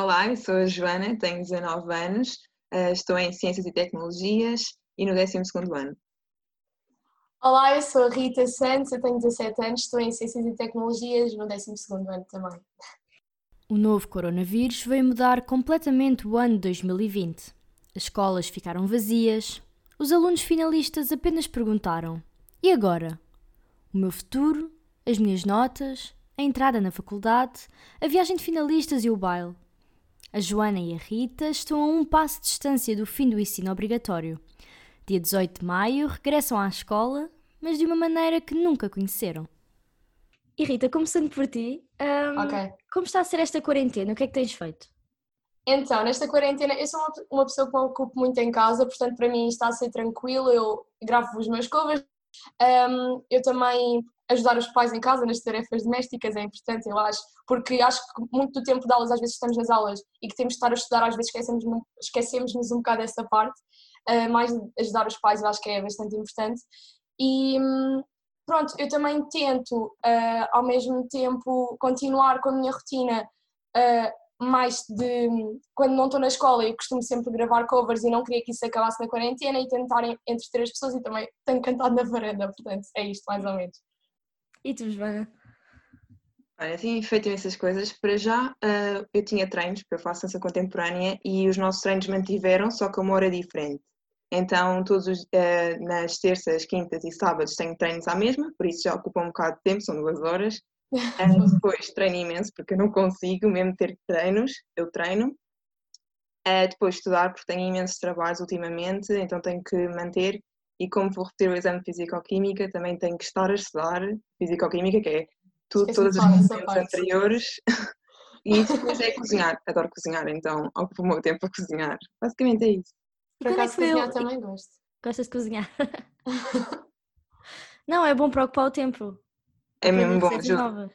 Olá, eu sou a Joana, tenho 19 anos, eh, estou em Ciências e Tecnologias e no 12 ano. Olá, eu sou a Rita Santos, eu tenho 17 anos, estou em Ciências e Tecnologias no 12 ano também. O novo coronavírus veio mudar completamente o ano de 2020. As escolas ficaram vazias, os alunos finalistas apenas perguntaram: e agora? O meu futuro? As minhas notas? A entrada na faculdade? A viagem de finalistas e o baile? A Joana e a Rita estão a um passo de distância do fim do ensino obrigatório. Dia 18 de maio regressam à escola, mas de uma maneira que nunca conheceram. E Rita, começando por ti, um, okay. como está a ser esta quarentena? O que é que tens feito? Então, nesta quarentena, eu sou uma pessoa que me ocupo muito em casa, portanto, para mim está a ser tranquilo. Eu gravo os meus covers. Um, eu também ajudar os pais em casa nas tarefas domésticas é importante, eu acho, porque acho que muito do tempo de aulas, às vezes estamos nas aulas e que temos de estar a estudar, às vezes esquecemos, esquecemos-nos um bocado dessa parte, uh, mais ajudar os pais eu acho que é bastante importante. E pronto, eu também tento, uh, ao mesmo tempo, continuar com a minha rotina uh, mais de quando não estou na escola eu costumo sempre gravar covers e não queria que isso acabasse na quarentena e tentar entreter as pessoas e também tenho cantado na varanda, portanto é isto mais ou menos. E tu, Joana? Olha, tenho feito imensas coisas. Para já, uh, eu tinha treinos, porque eu faço dança contemporânea, e os nossos treinos mantiveram, só que a uma hora diferente. Então, todos os, uh, nas terças, quintas e sábados tenho treinos à mesma, por isso já ocupa um bocado de tempo, são duas horas. Uh, depois treino imenso, porque eu não consigo mesmo ter treinos, eu treino. Uh, depois estudar, porque tenho imensos trabalhos ultimamente, então tenho que manter e como vou repetir o exame de Fisicoquímica, também tenho que estar a estudar Fisicoquímica, que é tudo, todas as funções anteriores. e depois é cozinhar. Adoro cozinhar, então ocupo o meu tempo a cozinhar. Basicamente é isso. Por acaso cozinhar eu... também gosto. Gostas de cozinhar? Não, é bom para ocupar o tempo. É mesmo bom.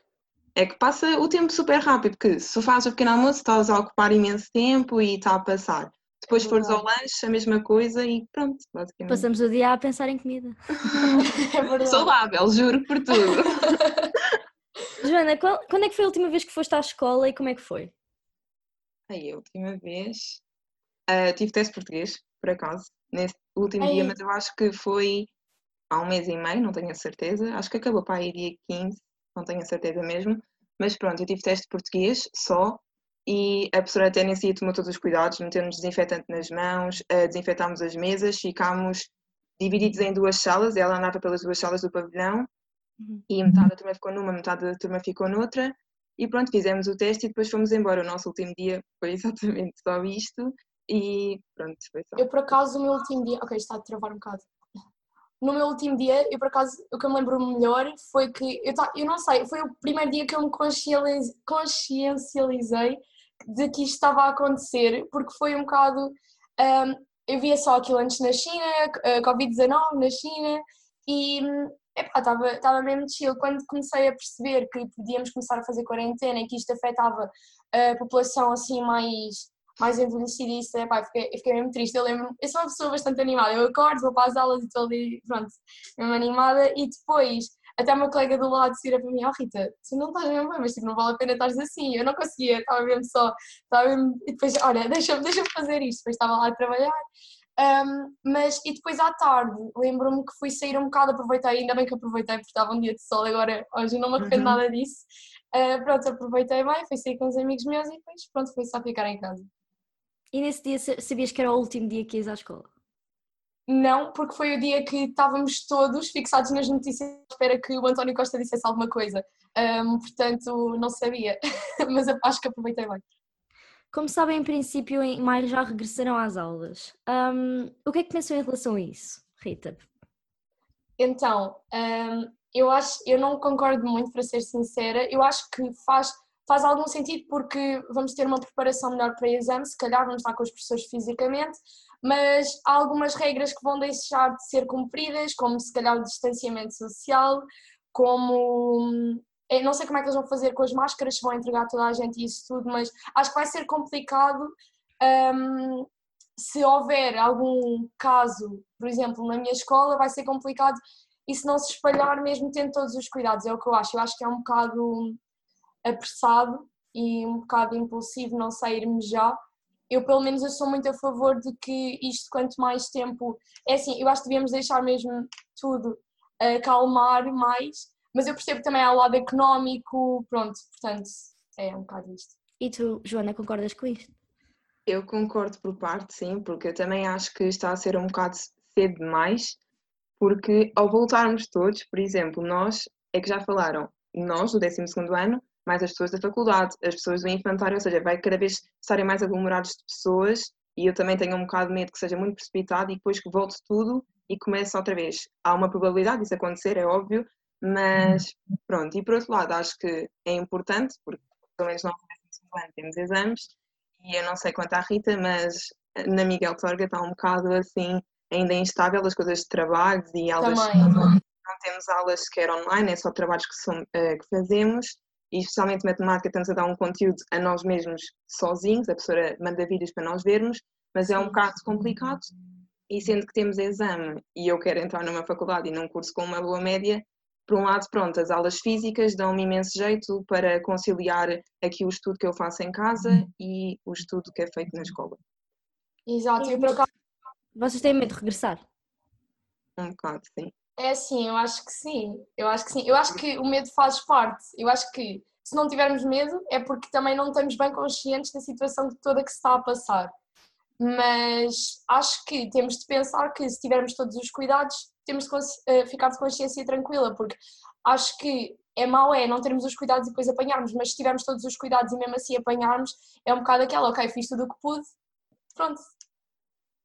É que passa o tempo super rápido, porque se fazes o pequeno almoço estás a ocupar imenso tempo e está a passar. Depois é fores ao lanche, a mesma coisa e pronto, basicamente. Passamos o dia a pensar em comida. é Saudável, juro por tudo. Joana, qual, quando é que foi a última vez que foste à escola e como é que foi? Aí, a última vez. Uh, tive teste português, por acaso, nesse último dia, mas eu acho que foi há um mês e meio, não tenho a certeza. Acho que acabou para aí dia 15, não tenho a certeza mesmo. Mas pronto, eu tive teste português só e a professora até nesse dia tomou todos os cuidados, meteu-nos desinfetante nas mãos, uh, desinfetámos as mesas, ficámos divididos em duas salas, ela andava pelas duas salas do pavilhão uhum. e metade da turma ficou numa, metade da turma ficou noutra e pronto, fizemos o teste e depois fomos embora. O nosso último dia foi exatamente só isto e pronto, foi só. Eu por acaso o meu último dia, ok, está a travar um bocado. No meu último dia, eu por acaso, o que eu me lembro melhor foi que, eu, eu não sei, foi o primeiro dia que eu me consciencializei de que isto estava a acontecer, porque foi um bocado. Um, eu via só aquilo antes na China, Covid-19 na China, e estava mesmo chill. Quando comecei a perceber que podíamos começar a fazer quarentena e que isto afetava a população assim mais, mais envelhecida, isso, epá, fiquei, fiquei mesmo triste. Eu lembro, eu sou uma pessoa bastante animada, eu acordo, vou para as aulas e estou ali, pronto, mesmo animada, e depois até uma colega do lado vira para mim, oh Rita, tu não estás mesmo bem, mas tipo, não vale a pena estares assim. Eu não conseguia, estava mesmo só, estava mesmo, e depois, olha, deixa-me deixa fazer isto. Depois estava lá a trabalhar. Um, mas, e depois à tarde, lembro-me que fui sair um bocado, aproveitei, ainda bem que aproveitei porque estava um dia de sol, agora hoje não me arrependo uhum. nada disso. Uh, pronto, aproveitei bem, fui sair com uns amigos meus e depois, pronto, fui só ficar em casa. E nesse dia sabias que era o último dia que ias à escola? Não, porque foi o dia que estávamos todos fixados nas notícias à espera que o António Costa dissesse alguma coisa. Um, portanto, não sabia, mas acho que aproveitei bem. Como sabem, em princípio, em maio já regressarão às aulas. Um, o que é que pensam em relação a isso, Rita? Então, um, eu acho, eu não concordo muito, para ser sincera. Eu acho que faz, faz algum sentido porque vamos ter uma preparação melhor para exame, se calhar vamos estar com os professores fisicamente, mas há algumas regras que vão deixar de ser cumpridas, como se calhar o distanciamento social, como não sei como é que eles vão fazer com as máscaras, se vão entregar toda a gente isso tudo, mas acho que vai ser complicado um, se houver algum caso, por exemplo, na minha escola, vai ser complicado isso não se espalhar mesmo tendo todos os cuidados, é o que eu acho. Eu acho que é um bocado apressado e um bocado impulsivo não sair-me já. Eu, pelo menos, eu sou muito a favor de que isto, quanto mais tempo. É assim, eu acho que devíamos deixar mesmo tudo acalmar mais, mas eu percebo também ao lado económico, pronto, portanto, é um bocado isto. E tu, Joana, concordas com isto? Eu concordo por parte, sim, porque eu também acho que está a ser um bocado cedo demais, porque ao voltarmos todos, por exemplo, nós, é que já falaram, nós do 12 ano, mais as pessoas da faculdade, as pessoas do infantário, ou seja, vai cada vez estarem mais aglomerados de pessoas e eu também tenho um bocado de medo que seja muito precipitado e depois que volte tudo e comece outra vez. Há uma probabilidade disso acontecer, é óbvio, mas pronto. E por outro lado, acho que é importante, porque pelo menos nós temos exames e eu não sei quanto à Rita, mas na Miguel Torga está um bocado assim, ainda instável as coisas de trabalho e aulas. Também. Não temos aulas sequer online, é só trabalhos que, são, uh, que fazemos e especialmente matemática estamos a dar um conteúdo a nós mesmos sozinhos, a professora manda vídeos para nós vermos, mas é um bocado complicado e sendo que temos exame e eu quero entrar numa faculdade e num curso com uma boa média, por um lado, pronto, as aulas físicas dão-me imenso jeito para conciliar aqui o estudo que eu faço em casa e o estudo que é feito na escola. Exato, e por acaso. Vocês têm medo de regressar? Um bocado, sim. É assim, eu acho que sim. Eu acho que sim. Eu acho que o medo faz parte. Eu acho que se não tivermos medo é porque também não estamos bem conscientes da situação toda que se está a passar. Mas acho que temos de pensar que se tivermos todos os cuidados, temos de eh, ficar de consciência tranquila, porque acho que é mau é não termos os cuidados e depois apanharmos, mas se tivermos todos os cuidados e mesmo assim apanharmos, é um bocado aquela, ok, fiz tudo o que pude, pronto.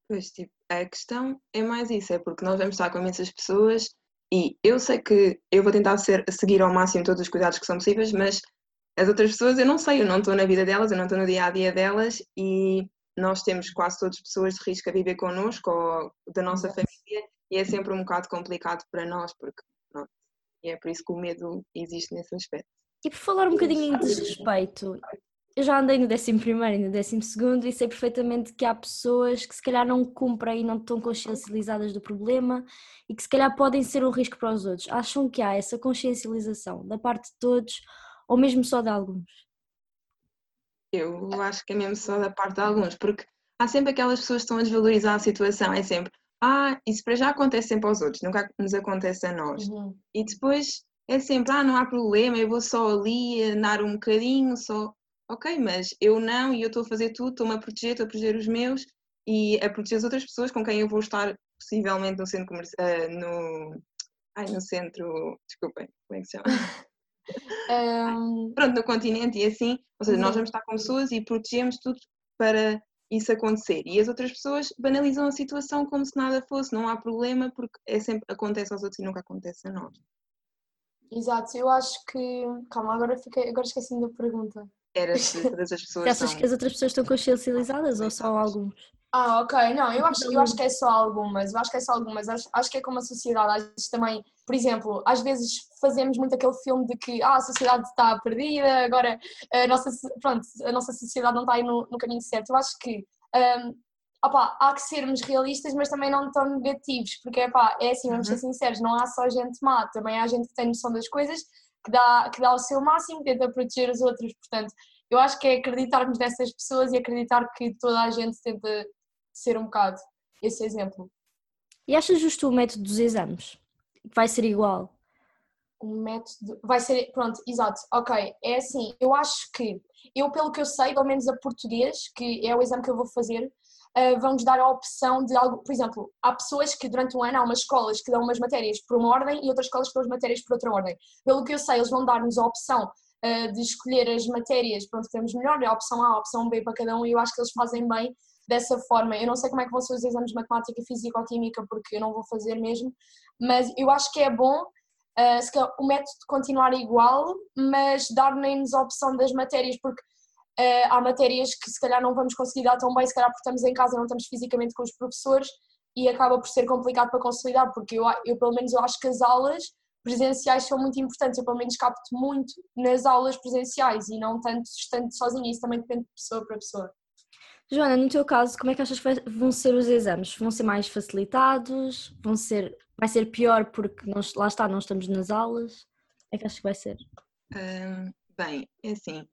Pois, tipo, a questão é mais isso, é porque nós vamos estar com imensas pessoas e eu sei que eu vou tentar ser, seguir ao máximo todos os cuidados que são possíveis, mas as outras pessoas eu não sei, eu não estou na vida delas, eu não estou no dia a dia delas e nós temos quase todas pessoas de risco a viver connosco ou da nossa família e é sempre um bocado complicado para nós, porque pronto, e é por isso que o medo existe nesse aspecto. E por falar um bocadinho em desrespeito, eu já andei no 11 e no 12 e sei perfeitamente que há pessoas que se calhar não cumprem e não estão consciencializadas do problema e que se calhar podem ser um risco para os outros. Acham que há essa consciencialização da parte de todos ou mesmo só de alguns? Eu acho que é mesmo só da parte de alguns, porque há sempre aquelas pessoas que estão a desvalorizar a situação, é sempre, ah, isso para já acontece sempre aos outros, nunca nos acontece a nós. Uhum. E depois é sempre, ah, não há problema, eu vou só ali andar um bocadinho, só. Ok, mas eu não e eu estou a fazer tudo, estou-me a proteger, estou a proteger os meus e a proteger as outras pessoas com quem eu vou estar possivelmente no centro comercial, uh, no, ai, no centro, desculpem, como é que se chama? um... Pronto, no continente e assim, ou seja, nós vamos estar com pessoas e protegemos tudo para isso acontecer. E as outras pessoas banalizam a situação como se nada fosse, não há problema, porque é sempre acontece aos outros e nunca acontece a nós. Exato, eu acho que. Calma, agora, fiquei, agora esqueci da pergunta. Era se todas as pessoas. achas são... que as outras pessoas estão consciencializadas ou só alguns? Ah, ok. Não, eu acho, eu acho que é só algumas. Eu acho que é só algumas. Acho, acho que é como a sociedade. Às vezes também, por exemplo, às vezes fazemos muito aquele filme de que ah, a sociedade está perdida, agora a nossa, pronto, a nossa sociedade não está aí no, no caminho certo. Eu acho que um, opa, há que sermos realistas, mas também não tão negativos, porque opa, é assim, vamos uhum. ser sinceros, não há só gente má, também há gente que tem noção das coisas, que dá, que dá o seu máximo, tenta proteger os outros. Portanto, eu acho que é acreditarmos nessas pessoas e acreditar que toda a gente tenta ser um bocado esse exemplo. E achas justo o método dos exames? Vai ser igual? O método. Vai ser. Pronto, exato. Ok. É assim, eu acho que. Eu, pelo que eu sei, pelo menos a português, que é o exame que eu vou fazer, uh, vão-nos dar a opção de algo. Por exemplo, há pessoas que durante um ano há umas escolas que dão umas matérias por uma ordem e outras escolas que dão as matérias por outra ordem. Pelo que eu sei, eles vão dar-nos a opção uh, de escolher as matérias, pronto, que temos melhor, a opção A, a opção B para cada um, e eu acho que eles fazem bem dessa forma. Eu não sei como é que vão ser os exames de matemática, física ou química, porque eu não vou fazer mesmo, mas eu acho que é bom uh, o método continuar igual, mas dar-nos a opção das matérias, porque uh, há matérias que se calhar não vamos conseguir dar tão bem, se calhar porque estamos em casa, não estamos fisicamente com os professores e acaba por ser complicado para consolidar, porque eu, eu pelo menos eu acho que as aulas presenciais são muito importantes, eu pelo menos capto muito nas aulas presenciais e não tanto estando sozinha, isso também depende de pessoa para pessoa. Joana, no teu caso, como é que achas que vão ser os exames? Vão ser mais facilitados? Vão ser, vai ser pior porque nós, lá está, não estamos nas aulas? Como é que achas que vai ser? Um, bem, é assim,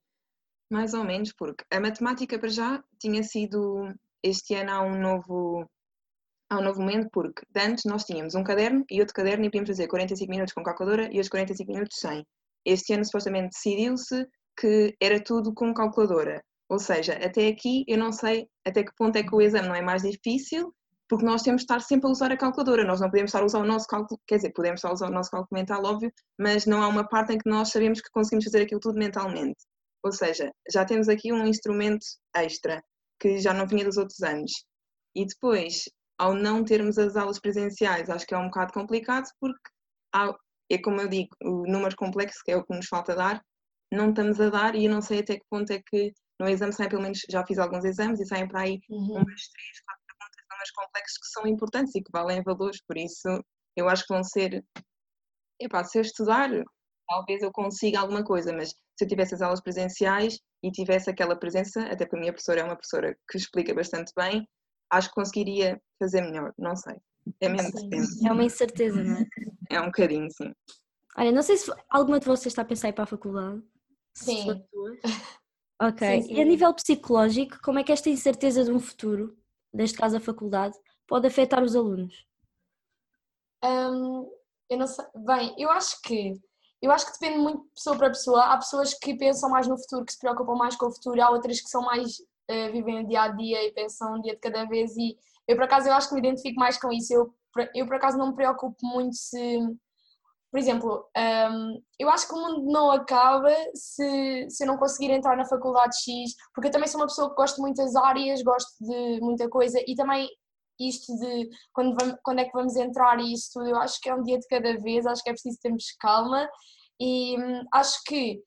Mais ou menos, porque a matemática para já tinha sido este ano há um novo há um novo momento, porque antes nós tínhamos um caderno e outro caderno e podíamos fazer 45 minutos com calculadora e outros 45 minutos sem. Este ano supostamente decidiu-se que era tudo com calculadora. Ou seja, até aqui eu não sei até que ponto é que o exame não é mais difícil, porque nós temos de estar sempre a usar a calculadora. Nós não podemos estar a usar o nosso cálculo, quer dizer, podemos estar a usar o nosso cálculo mental, óbvio, mas não há uma parte em que nós sabemos que conseguimos fazer aquilo tudo mentalmente. Ou seja, já temos aqui um instrumento extra que já não vinha dos outros anos. E depois, ao não termos as aulas presenciais, acho que é um bocado complicado porque há, é como eu digo, o número complexo, que é o que nos falta dar, não estamos a dar e eu não sei até que ponto é que no exame saem, pelo menos já fiz alguns exames e saem para aí uhum. umas três, quatro perguntas números complexos que são importantes e que valem valores, por isso eu acho que vão ser, epá, se eu estudar, talvez eu consiga alguma coisa, mas se eu tivesse as aulas presenciais e tivesse aquela presença, até porque a minha professora é uma professora que explica bastante bem, acho que conseguiria fazer melhor, não sei. É mesmo É uma incerteza, não é? É um bocadinho, sim. Olha, não sei se alguma de vocês está a pensar em ir para a faculdade. Sim. Ok. Sim, sim. E a nível psicológico, como é que esta incerteza de um futuro, neste caso a faculdade, pode afetar os alunos? Um, eu não sei. Bem, eu acho que eu acho que depende muito de pessoa para pessoa. Há pessoas que pensam mais no futuro, que se preocupam mais com o futuro, há outras que são mais uh, vivem o dia a dia e pensam um dia de cada vez. E eu, por acaso, eu acho que me identifico mais com isso. Eu, eu por acaso, não me preocupo muito se. Por exemplo, um, eu acho que o mundo não acaba se, se eu não conseguir entrar na faculdade X, porque eu também sou uma pessoa que gosto de muitas áreas, gosto de muita coisa e também isto de quando, vamos, quando é que vamos entrar e isso tudo, eu acho que é um dia de cada vez, acho que é preciso termos calma. E hum, acho que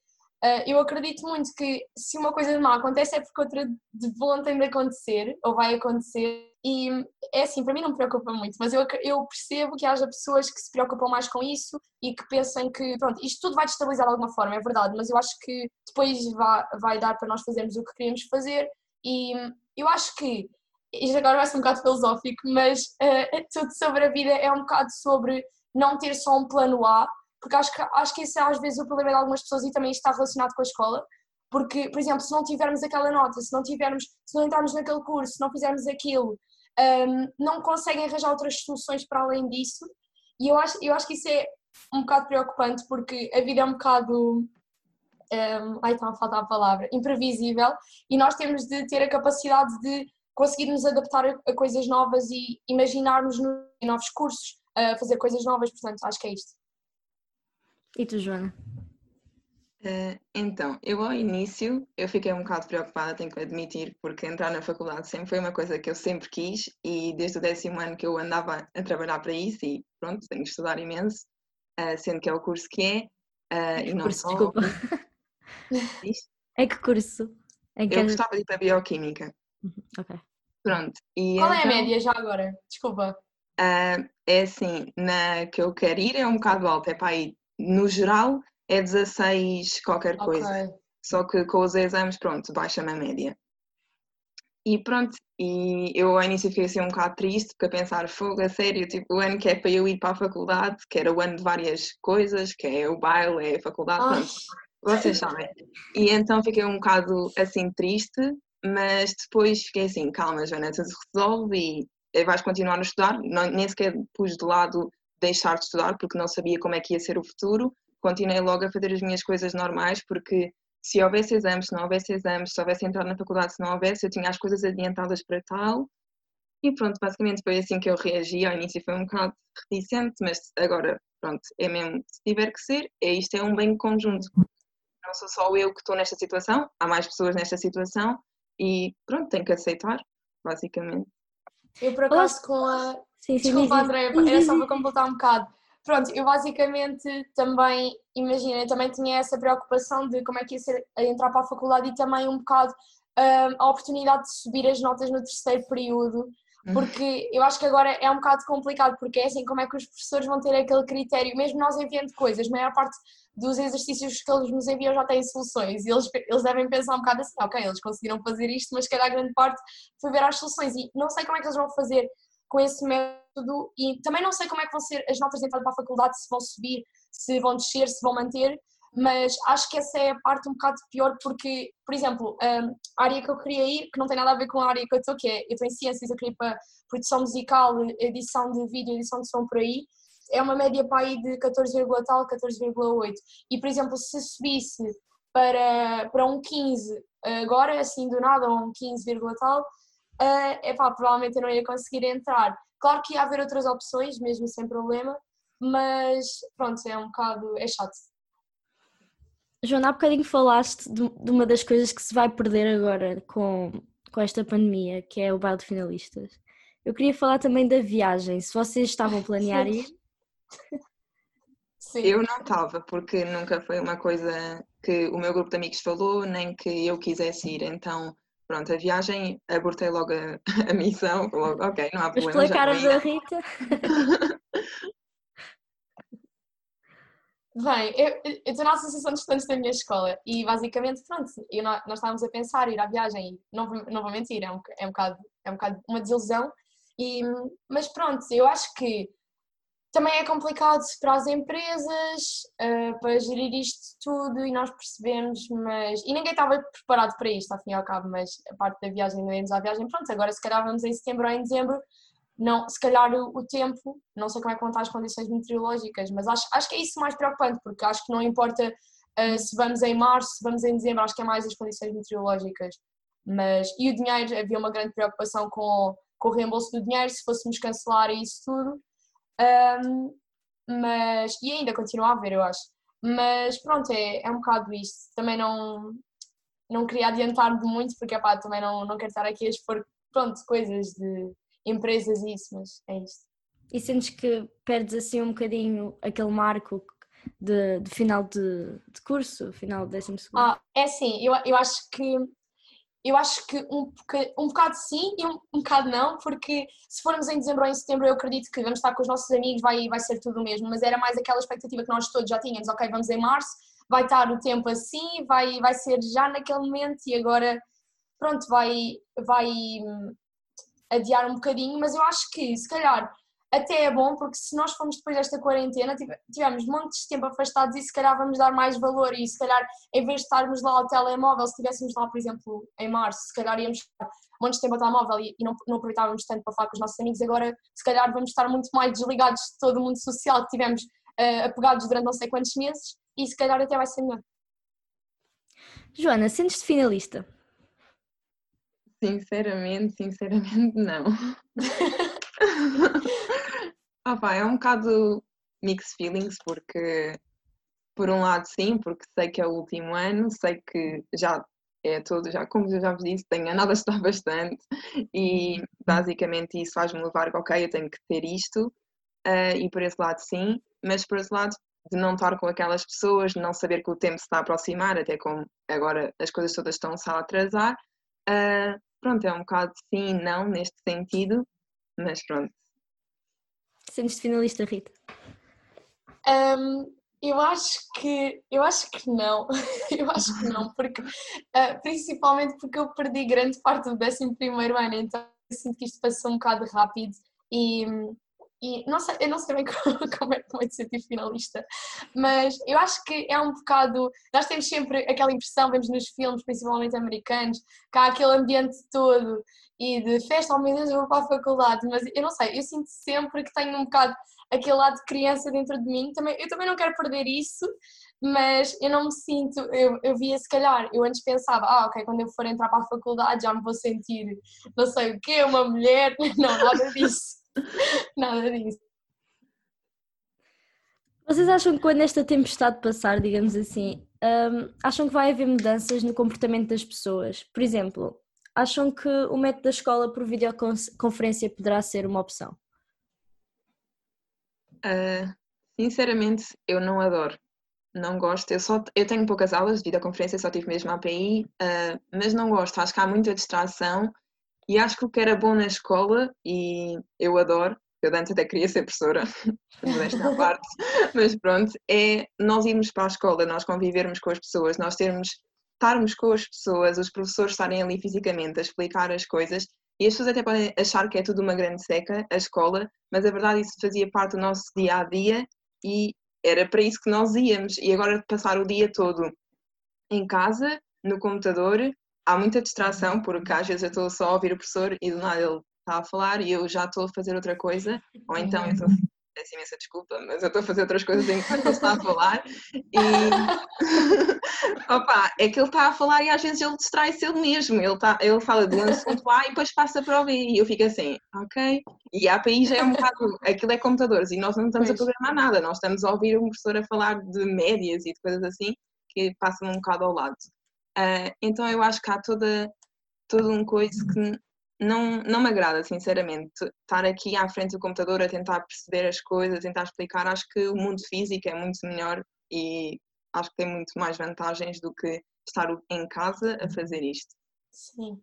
Uh, eu acredito muito que se uma coisa de má acontece é porque outra de bom tem de acontecer ou vai acontecer. E é assim, para mim não me preocupa muito, mas eu, eu percebo que haja pessoas que se preocupam mais com isso e que pensam que, pronto, isto tudo vai destabilizar de alguma forma, é verdade, mas eu acho que depois vai, vai dar para nós fazermos o que queremos fazer. E eu acho que, isto agora vai ser um bocado filosófico, mas uh, tudo sobre a vida é um bocado sobre não ter só um plano A, porque acho que, acho que esse é às vezes o problema de algumas pessoas e também está relacionado com a escola, porque, por exemplo, se não tivermos aquela nota, se não tivermos, se não entrarmos naquele curso, se não fizermos aquilo, um, não conseguem arranjar outras soluções para além disso, e eu acho, eu acho que isso é um bocado preocupante, porque a vida é um bocado, um, ai está a faltar a palavra, imprevisível, e nós temos de ter a capacidade de conseguir nos adaptar a, coisas novas e imaginarmos novos cursos, a fazer coisas novas, portanto, acho que é isto. E tu, Joana? Uh, então, eu ao início eu fiquei um bocado preocupada, tenho que admitir, porque entrar na faculdade sempre foi uma coisa que eu sempre quis e desde o décimo ano que eu andava a trabalhar para isso e pronto, tenho que estudar imenso, uh, sendo que é o curso que é. Uh, e não curso, só... desculpa. é que curso? É que eu gostava de ir para Bioquímica. Uhum, ok. Pronto. E Qual então, é a então média já agora? Desculpa. é assim, na que eu quero ir é um bocado alto, é para ir no geral é 16 qualquer coisa. Okay. Só que com os exames, pronto, baixa-me a média. E pronto, e eu ao início fiquei assim um bocado triste, porque a pensar, fogo, a sério, tipo, o ano que é para eu ir para a faculdade, que era o ano de várias coisas, que é o baile, é a faculdade, Ai. pronto, vocês sabem. E então fiquei um bocado assim triste, mas depois fiquei assim, calma, Joana, se resolve e vais continuar a estudar. Não, nem sequer pus de lado deixar de estudar porque não sabia como é que ia ser o futuro. Continuei logo a fazer as minhas coisas normais porque se houvesse exames, se não houvesse exames, se houvesse entrado na faculdade, se não houvesse, eu tinha as coisas adiantadas para tal. E pronto, basicamente foi assim que eu reagi. Ao início foi um bocado reticente, mas agora, pronto, é mesmo, se tiver que ser, é, isto é um bem conjunto. Não sou só eu que estou nesta situação, há mais pessoas nesta situação e pronto, tenho que aceitar, basicamente. Eu por acaso com a, Sim, sim, Desculpa, André, era só para completar um bocado. Pronto, eu basicamente também, imagina, também tinha essa preocupação de como é que ia ser a entrar para a faculdade e também um bocado um, a oportunidade de subir as notas no terceiro período, uhum. porque eu acho que agora é um bocado complicado, porque é assim, como é que os professores vão ter aquele critério, mesmo nós enviando coisas, a maior parte dos exercícios que eles nos enviam já têm soluções. E eles, eles devem pensar um bocado assim, ok, eles conseguiram fazer isto, mas calhar a grande parte foi ver as soluções. E não sei como é que eles vão fazer com esse método e também não sei como é que vão ser as notas de entrada para a faculdade, se vão subir, se vão descer, se vão manter, mas acho que essa é a parte um bocado pior porque, por exemplo, a área que eu queria ir, que não tem nada a ver com a área que eu estou, que é, eu estou em ciências, eu queria ir para produção musical, edição de vídeo, edição de som por aí, é uma média para aí de 14, tal, 14,8. E, por exemplo, se subisse para, para um 15 agora, assim do nada, um 15, tal, é pá, provavelmente eu não ia conseguir entrar. Claro que ia haver outras opções, mesmo sem problema, mas pronto, é um bocado, é chato. Joana, há bocadinho falaste de, de, uma das coisas que se vai perder agora com, com esta pandemia, que é o baile de finalistas. Eu queria falar também da viagem, se vocês estavam a planear ir. Sim. Eu não estava, porque nunca foi uma coisa que o meu grupo de amigos falou, nem que eu quisesse ir. Então, pronto, a viagem, abortei logo a, a missão, logo, ok, não há problema. Mas pela cara da Rita. Bem, eu, estou na Associação de Estudantes da minha escola e basicamente, pronto, eu, nós estávamos a pensar ir à viagem e não, não vou mentir, é um, é, um bocado, é um bocado uma desilusão, e, mas pronto, eu acho que também é complicado para as empresas, uh, para gerir isto tudo e nós percebemos, mas. E ninguém estava preparado para isto, ao fim e ao cabo, mas a parte da viagem, não íamos à viagem, pronto, agora se calhar vamos em setembro ou em dezembro, não, se calhar o, o tempo, não sei como é que vão estar as condições meteorológicas, mas acho, acho que é isso mais preocupante, porque acho que não importa uh, se vamos em março, se vamos em dezembro, acho que é mais as condições meteorológicas. Mas, e o dinheiro, havia uma grande preocupação com, com o reembolso do dinheiro, se fôssemos cancelar isso tudo. Um, mas, e ainda continua a haver, eu acho. Mas pronto, é, é um bocado isto. Também não, não queria adiantar de muito, porque epá, também não, não quero estar aqui a expor pronto, coisas de empresas e isso, mas é isto. E sentes que perdes assim um bocadinho aquele marco de, de final de, de curso, final do décimo segundo? Ah, é sim, eu, eu acho que eu acho que um, um bocado sim e um, um bocado não, porque se formos em dezembro ou em setembro, eu acredito que vamos estar com os nossos amigos, vai, vai ser tudo o mesmo, mas era mais aquela expectativa que nós todos já tínhamos, ok, vamos em março, vai estar o tempo assim, vai, vai ser já naquele momento e agora, pronto, vai, vai hum, adiar um bocadinho, mas eu acho que se calhar até é bom, porque se nós formos depois desta quarentena, tivemos montes de tempo afastados e se calhar vamos dar mais valor e se calhar em vez de estarmos lá ao telemóvel, se estivéssemos lá, por exemplo, em março, se calhar íamos estar montes de tempo ao telemóvel e, e não, não aproveitávamos tanto para falar com os nossos amigos, agora se calhar vamos estar muito mais desligados de todo o mundo social que tivemos uh, apegados durante não sei quantos meses e se calhar até vai ser melhor. Joana, sentes-te finalista? Sinceramente, sinceramente não. ah, é um bocado mixed feelings porque por um lado sim, porque sei que é o último ano, sei que já é todo, já, como eu já vos disse, tenho andado a estudar bastante e basicamente isso faz-me levar que ok, eu tenho que ter isto uh, e por esse lado sim, mas por esse lado de não estar com aquelas pessoas, de não saber que o tempo se está a aproximar, até como agora as coisas todas estão-se a atrasar, uh, pronto, é um bocado sim e não neste sentido, mas pronto. Sentes-te finalista, Rita? Um, eu acho que eu acho que não, eu acho que não, porque uh, principalmente porque eu perdi grande parte do 11 primeiro ano, então eu sinto que isto passou um bocado rápido e e não sei, eu não sei bem como, como é que vai sentir finalista, mas eu acho que é um bocado. Nós temos sempre aquela impressão, vemos nos filmes, principalmente americanos, que há aquele ambiente todo e de festa, oh meu Deus, eu vou para a faculdade, mas eu não sei, eu sinto sempre que tenho um bocado aquele lado de criança dentro de mim, também, eu também não quero perder isso, mas eu não me sinto, eu, eu via se calhar, eu antes pensava, ah, ok, quando eu for entrar para a faculdade já me vou sentir, não sei o quê, uma mulher, não, nada disso. Nada disso. Vocês acham que quando esta tempestade passar, digamos assim, um, acham que vai haver mudanças no comportamento das pessoas? Por exemplo, acham que o método da escola por videoconferência poderá ser uma opção? Uh, sinceramente, eu não adoro. Não gosto. Eu, só, eu tenho poucas aulas de videoconferência, só tive mesmo API, uh, ah, mas não gosto. Acho que há muita distração e acho que o que era bom na escola, e eu adoro, eu antes até queria ser professora, nesta parte, mas pronto, é nós irmos para a escola, nós convivermos com as pessoas, nós termos, estarmos com as pessoas, os professores estarem ali fisicamente a explicar as coisas, e as pessoas até podem achar que é tudo uma grande seca, a escola, mas a verdade isso fazia parte do nosso dia a dia e era para isso que nós íamos. E agora passar o dia todo em casa, no computador, há muita distração, porque às vezes eu estou só a ouvir o professor e do nada ele está a falar e eu já estou a fazer outra coisa, ou então eu estou peço imensa desculpa, mas eu estou a fazer outras coisas enquanto ele está a falar e opa, é que ele está a falar e às vezes ele distrai-se ele mesmo, ele, tá, ele fala de um assunto A e depois passa para o B e eu fico assim, ok, e a API já é um bocado, aquilo é computadores e nós não estamos pois. a programar nada, nós estamos a ouvir um professor a falar de médias e de coisas assim que passam um bocado ao lado. Uh, então eu acho que há toda, todo um coisa que não, não me agrada, sinceramente. Estar aqui à frente do computador a tentar perceber as coisas, a tentar explicar, acho que o mundo físico é muito melhor e acho que tem muito mais vantagens do que estar em casa a fazer isto. Sim.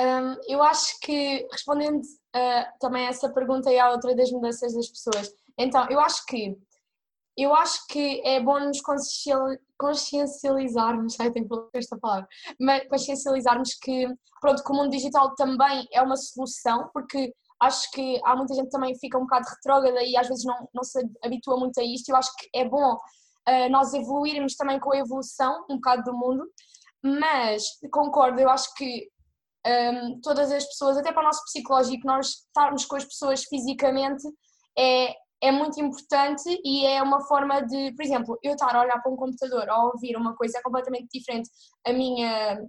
Um, eu acho que, respondendo uh, também a essa pergunta e à outra das mudanças das pessoas, então, eu acho que eu acho que é bom nos consciencializarmos, ai, tenho que esta palavra, mas consciencializarmos que, pronto, que o mundo digital também é uma solução, porque acho que há muita gente também fica um bocado retrógrada e às vezes não, não se habitua muito a isto. Eu acho que é bom uh, nós evoluirmos também com a evolução um bocado do mundo, mas concordo, eu acho que um, ehm, todas as pessoas, até para o nosso psicológico, nós estarmos com as pessoas fisicamente é, é muito importante e é uma forma de, por exemplo, eu estar a olhar para um computador ou ouvir uma coisa é completamente diferente a minha,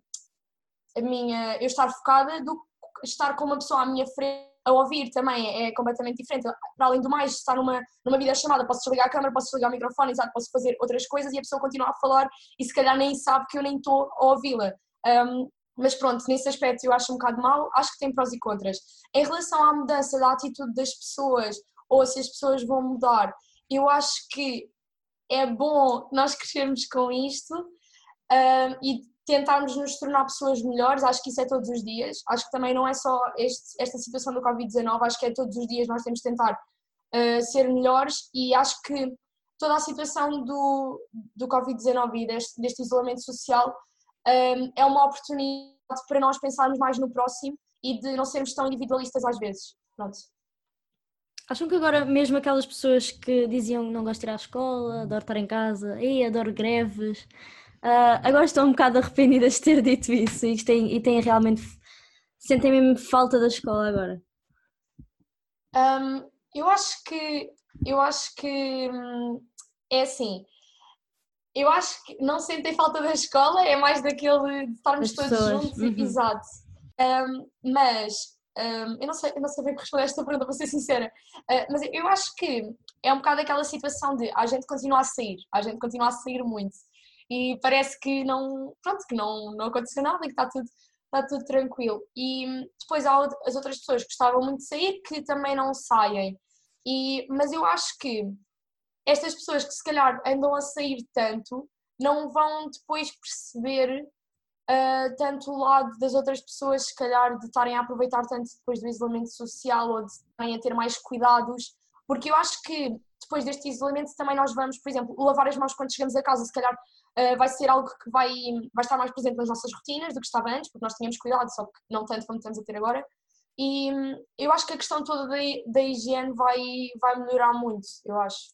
a minha, eu estar focada do estar com uma pessoa à minha frente a ouvir também é completamente diferente. Para além do mais, estar numa, numa videochamada, posso desligar a câmera, posso desligar o microfone, exato, posso fazer outras coisas e a pessoa continua a falar e se calhar nem sabe que eu nem estou a ouvi-la. Um, mas pronto, nesse aspecto eu acho um bocado mal, acho que tem prós e contras. Em relação à mudança da atitude das pessoas ou se as pessoas vão mudar. Eu acho que é bom nós crescermos com isto um, e tentarmos nos tornar pessoas melhores. Acho que isso é todos os dias. Acho que também não é só este, esta situação do Covid-19, acho que é todos os dias nós temos de tentar uh, ser melhores e acho que toda a situação do, do Covid-19 e deste, deste, isolamento social um, é uma oportunidade para nós pensarmos mais no próximo e de não sermos tão individualistas às vezes. Pronto. Acham que agora, mesmo aquelas pessoas que diziam não gosto de ir à escola, adoro estar em casa, e adoro greves, uh, agora estão um bocado arrependidas de ter dito isso e têm, e têm realmente. sentem mesmo falta da escola agora? Um, eu acho que. Eu acho que. Hum, é assim. Eu acho que não sentem falta da escola, é mais daquele de estarmos As todos pessoas. juntos, uhum. exato. Um, mas um, eu, não sei, eu não sei bem responder esta pergunta, para ser sincera, uh, mas eu acho que é um bocado aquela situação de a gente continua a sair, a gente continua a sair muito e parece que não, pronto, que não, não aconteceu nada, que está tudo, está tudo tranquilo. E depois há as outras pessoas que gostavam muito de sair que também não saem. E, mas eu acho que estas pessoas que se calhar andam a sair tanto não vão depois perceber uh, tanto o lado das outras pessoas, se calhar, de estarem a aproveitar tanto depois do isolamento social ou de estarem a ter mais cuidados, porque eu acho que depois deste isolamento também nós vamos, por exemplo, lavar as mãos quando chegamos a casa, se calhar uh, vai ser algo que vai, vai estar mais presente nas nossas rotinas do que estava antes, porque nós tínhamos cuidado, só que não tanto como estamos a ter agora. E hum, eu acho que a questão toda da, da higiene vai, vai melhorar muito, eu acho.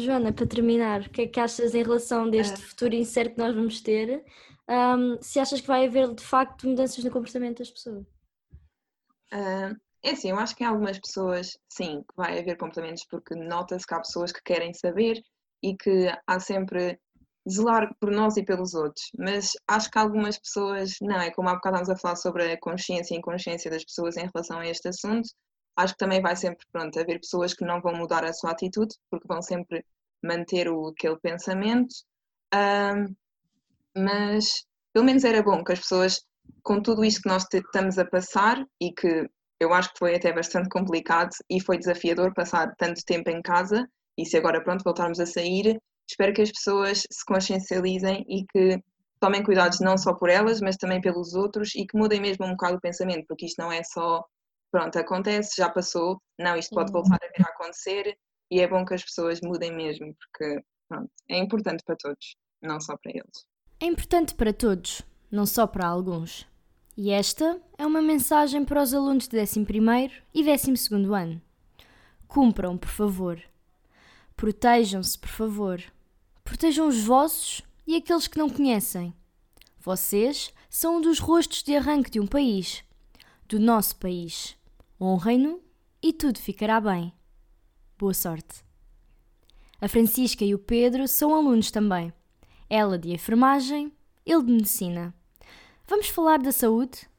Joana, para terminar, o que é que achas em relação deste uh, futuro incerto que nós vamos ter? Um, se achas que vai haver de facto mudanças no comportamento das pessoas? Uh, é assim, eu acho que em algumas pessoas, sim, que vai haver comportamentos porque nota-se que há pessoas que querem saber e que há sempre zelar por nós e pelos outros, mas acho que algumas pessoas, não, é como há bocado estávamos a falar sobre a consciência e inconsciência das pessoas em relação a este assunto, acho que também vai sempre, pronto, haver pessoas que não vão mudar a sua atitude, porque vão sempre manter o, aquele pensamento, um, mas pelo menos era bom que as pessoas, com tudo isto que nós estamos a passar e que eu acho que foi até bastante complicado e foi desafiador passar tanto tempo em casa e se agora pronto voltarmos a sair, espero que as pessoas se consciencializem e que tomem cuidados não só por elas, mas também pelos outros e que mudem mesmo um bocado o pensamento, porque isto não é só pronto, acontece, já passou, não, isto pode voltar a vir a acontecer e é bom que as pessoas mudem mesmo, porque pronto, é importante para todos, não só para eles. É importante para todos, não só para alguns. E esta é uma mensagem para os alunos de 11 e 12 ano. Cumpram, por favor. Protejam-se, por favor. Protejam os vossos e aqueles que não conhecem. Vocês são um dos rostos de arranque de um país, do nosso país. Honrem-no e tudo ficará bem. Boa sorte. A Francisca e o Pedro são alunos também. Ela de enfermagem, ele de medicina. Vamos falar da saúde?